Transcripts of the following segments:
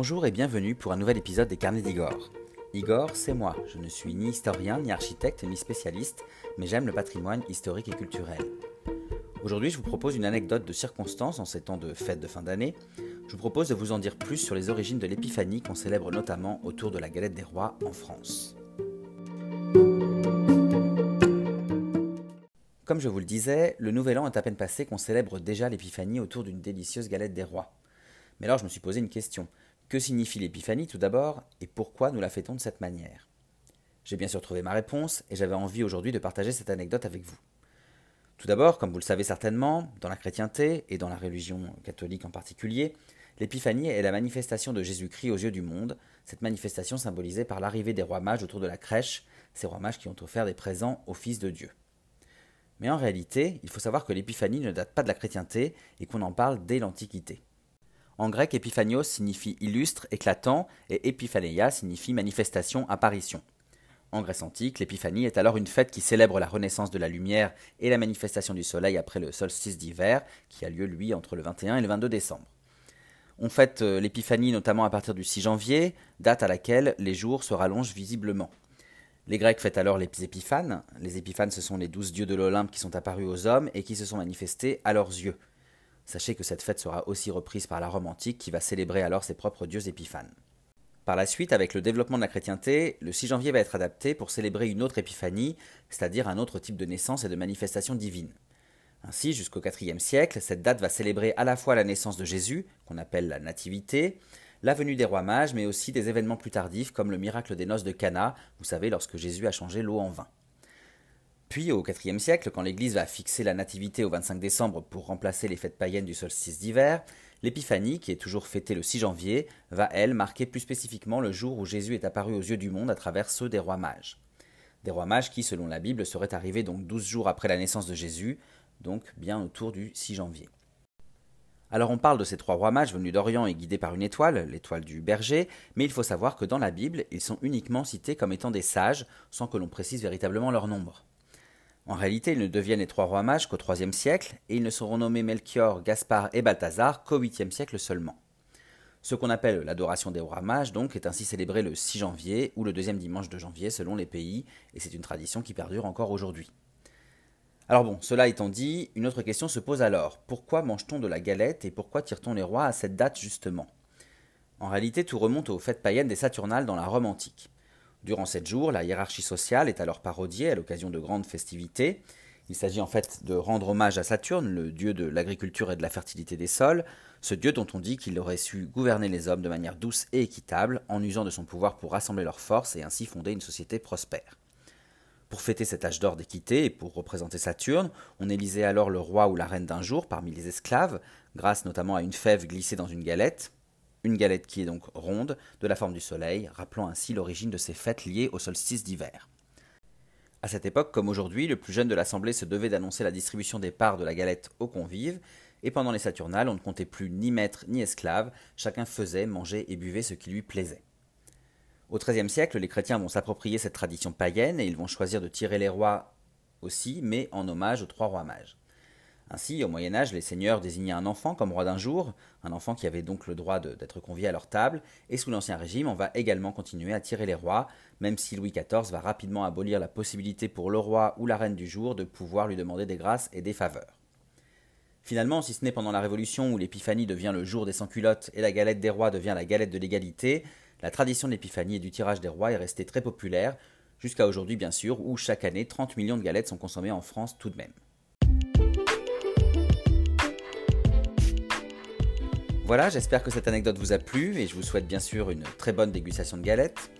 Bonjour et bienvenue pour un nouvel épisode des Carnets d'Igor. Igor, c'est moi. Je ne suis ni historien, ni architecte, ni spécialiste, mais j'aime le patrimoine historique et culturel. Aujourd'hui, je vous propose une anecdote de circonstance en ces temps de fête de fin d'année. Je vous propose de vous en dire plus sur les origines de l'épiphanie qu'on célèbre notamment autour de la galette des rois en France. Comme je vous le disais, le nouvel an est à peine passé qu'on célèbre déjà l'épiphanie autour d'une délicieuse galette des rois. Mais alors je me suis posé une question. Que signifie l'épiphanie tout d'abord et pourquoi nous la fêtons de cette manière? J'ai bien sûr trouvé ma réponse et j'avais envie aujourd'hui de partager cette anecdote avec vous. Tout d'abord, comme vous le savez certainement, dans la chrétienté et dans la religion catholique en particulier, l'épiphanie est la manifestation de Jésus-Christ aux yeux du monde, cette manifestation symbolisée par l'arrivée des rois mages autour de la crèche, ces rois mages qui ont offert des présents au Fils de Dieu. Mais en réalité, il faut savoir que l'épiphanie ne date pas de la chrétienté et qu'on en parle dès l'Antiquité. En grec, épiphanios signifie illustre, éclatant, et épiphanéia signifie manifestation, apparition. En Grèce antique, l'épiphanie est alors une fête qui célèbre la renaissance de la lumière et la manifestation du soleil après le solstice d'hiver, qui a lieu lui entre le 21 et le 22 décembre. On fête euh, l'épiphanie notamment à partir du 6 janvier, date à laquelle les jours se rallongent visiblement. Les Grecs fêtent alors les épiphanes. Les épiphanes, ce sont les douze dieux de l'Olympe qui sont apparus aux hommes et qui se sont manifestés à leurs yeux. Sachez que cette fête sera aussi reprise par la Rome antique qui va célébrer alors ses propres dieux épiphanes. Par la suite, avec le développement de la chrétienté, le 6 janvier va être adapté pour célébrer une autre épiphanie, c'est-à-dire un autre type de naissance et de manifestation divine. Ainsi, jusqu'au IVe siècle, cette date va célébrer à la fois la naissance de Jésus, qu'on appelle la Nativité, la venue des rois mages, mais aussi des événements plus tardifs comme le miracle des noces de Cana, vous savez, lorsque Jésus a changé l'eau en vin. Puis, au IVe siècle, quand l'Église va fixer la Nativité au 25 décembre pour remplacer les fêtes païennes du solstice d'hiver, l'Épiphanie, qui est toujours fêtée le 6 janvier, va, elle, marquer plus spécifiquement le jour où Jésus est apparu aux yeux du monde à travers ceux des rois mages. Des rois mages qui, selon la Bible, seraient arrivés donc 12 jours après la naissance de Jésus, donc bien autour du 6 janvier. Alors on parle de ces trois rois mages venus d'Orient et guidés par une étoile, l'étoile du berger, mais il faut savoir que dans la Bible, ils sont uniquement cités comme étant des sages, sans que l'on précise véritablement leur nombre. En réalité, ils ne deviennent les trois rois mages qu'au IIIe siècle, et ils ne seront nommés Melchior, Gaspard et Balthazar qu'au 8e siècle seulement. Ce qu'on appelle l'adoration des rois mages, donc, est ainsi célébré le 6 janvier ou le deuxième dimanche de janvier selon les pays, et c'est une tradition qui perdure encore aujourd'hui. Alors bon, cela étant dit, une autre question se pose alors. Pourquoi mange-t-on de la galette et pourquoi tire-t-on les rois à cette date justement? En réalité, tout remonte aux fêtes païennes des Saturnales dans la Rome antique. Durant sept jours, la hiérarchie sociale est alors parodiée à l'occasion de grandes festivités. Il s'agit en fait de rendre hommage à Saturne, le dieu de l'agriculture et de la fertilité des sols, ce dieu dont on dit qu'il aurait su gouverner les hommes de manière douce et équitable, en usant de son pouvoir pour rassembler leurs forces et ainsi fonder une société prospère. Pour fêter cet âge d'or d'équité et pour représenter Saturne, on élisait alors le roi ou la reine d'un jour parmi les esclaves, grâce notamment à une fève glissée dans une galette une galette qui est donc ronde, de la forme du soleil, rappelant ainsi l'origine de ces fêtes liées au solstice d'hiver. À cette époque, comme aujourd'hui, le plus jeune de l'assemblée se devait d'annoncer la distribution des parts de la galette aux convives, et pendant les Saturnales, on ne comptait plus ni maître ni esclave, chacun faisait, mangeait et buvait ce qui lui plaisait. Au XIIIe siècle, les chrétiens vont s'approprier cette tradition païenne et ils vont choisir de tirer les rois aussi, mais en hommage aux trois rois mages. Ainsi, au Moyen Âge, les seigneurs désignaient un enfant comme roi d'un jour, un enfant qui avait donc le droit d'être convié à leur table, et sous l'Ancien Régime, on va également continuer à tirer les rois, même si Louis XIV va rapidement abolir la possibilité pour le roi ou la reine du jour de pouvoir lui demander des grâces et des faveurs. Finalement, si ce n'est pendant la Révolution où l'épiphanie devient le jour des sans-culottes et la galette des rois devient la galette de l'égalité, la tradition de l'épiphanie et du tirage des rois est restée très populaire, jusqu'à aujourd'hui bien sûr, où chaque année 30 millions de galettes sont consommées en France tout de même. Voilà, j'espère que cette anecdote vous a plu et je vous souhaite bien sûr une très bonne dégustation de galettes.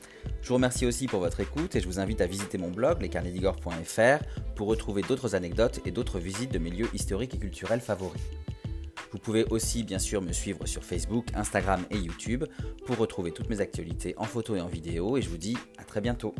Je vous remercie aussi pour votre écoute et je vous invite à visiter mon blog lescarnedigore.fr pour retrouver d'autres anecdotes et d'autres visites de mes lieux historiques et culturels favoris. Vous pouvez aussi bien sûr me suivre sur Facebook, Instagram et YouTube pour retrouver toutes mes actualités en photo et en vidéo et je vous dis à très bientôt.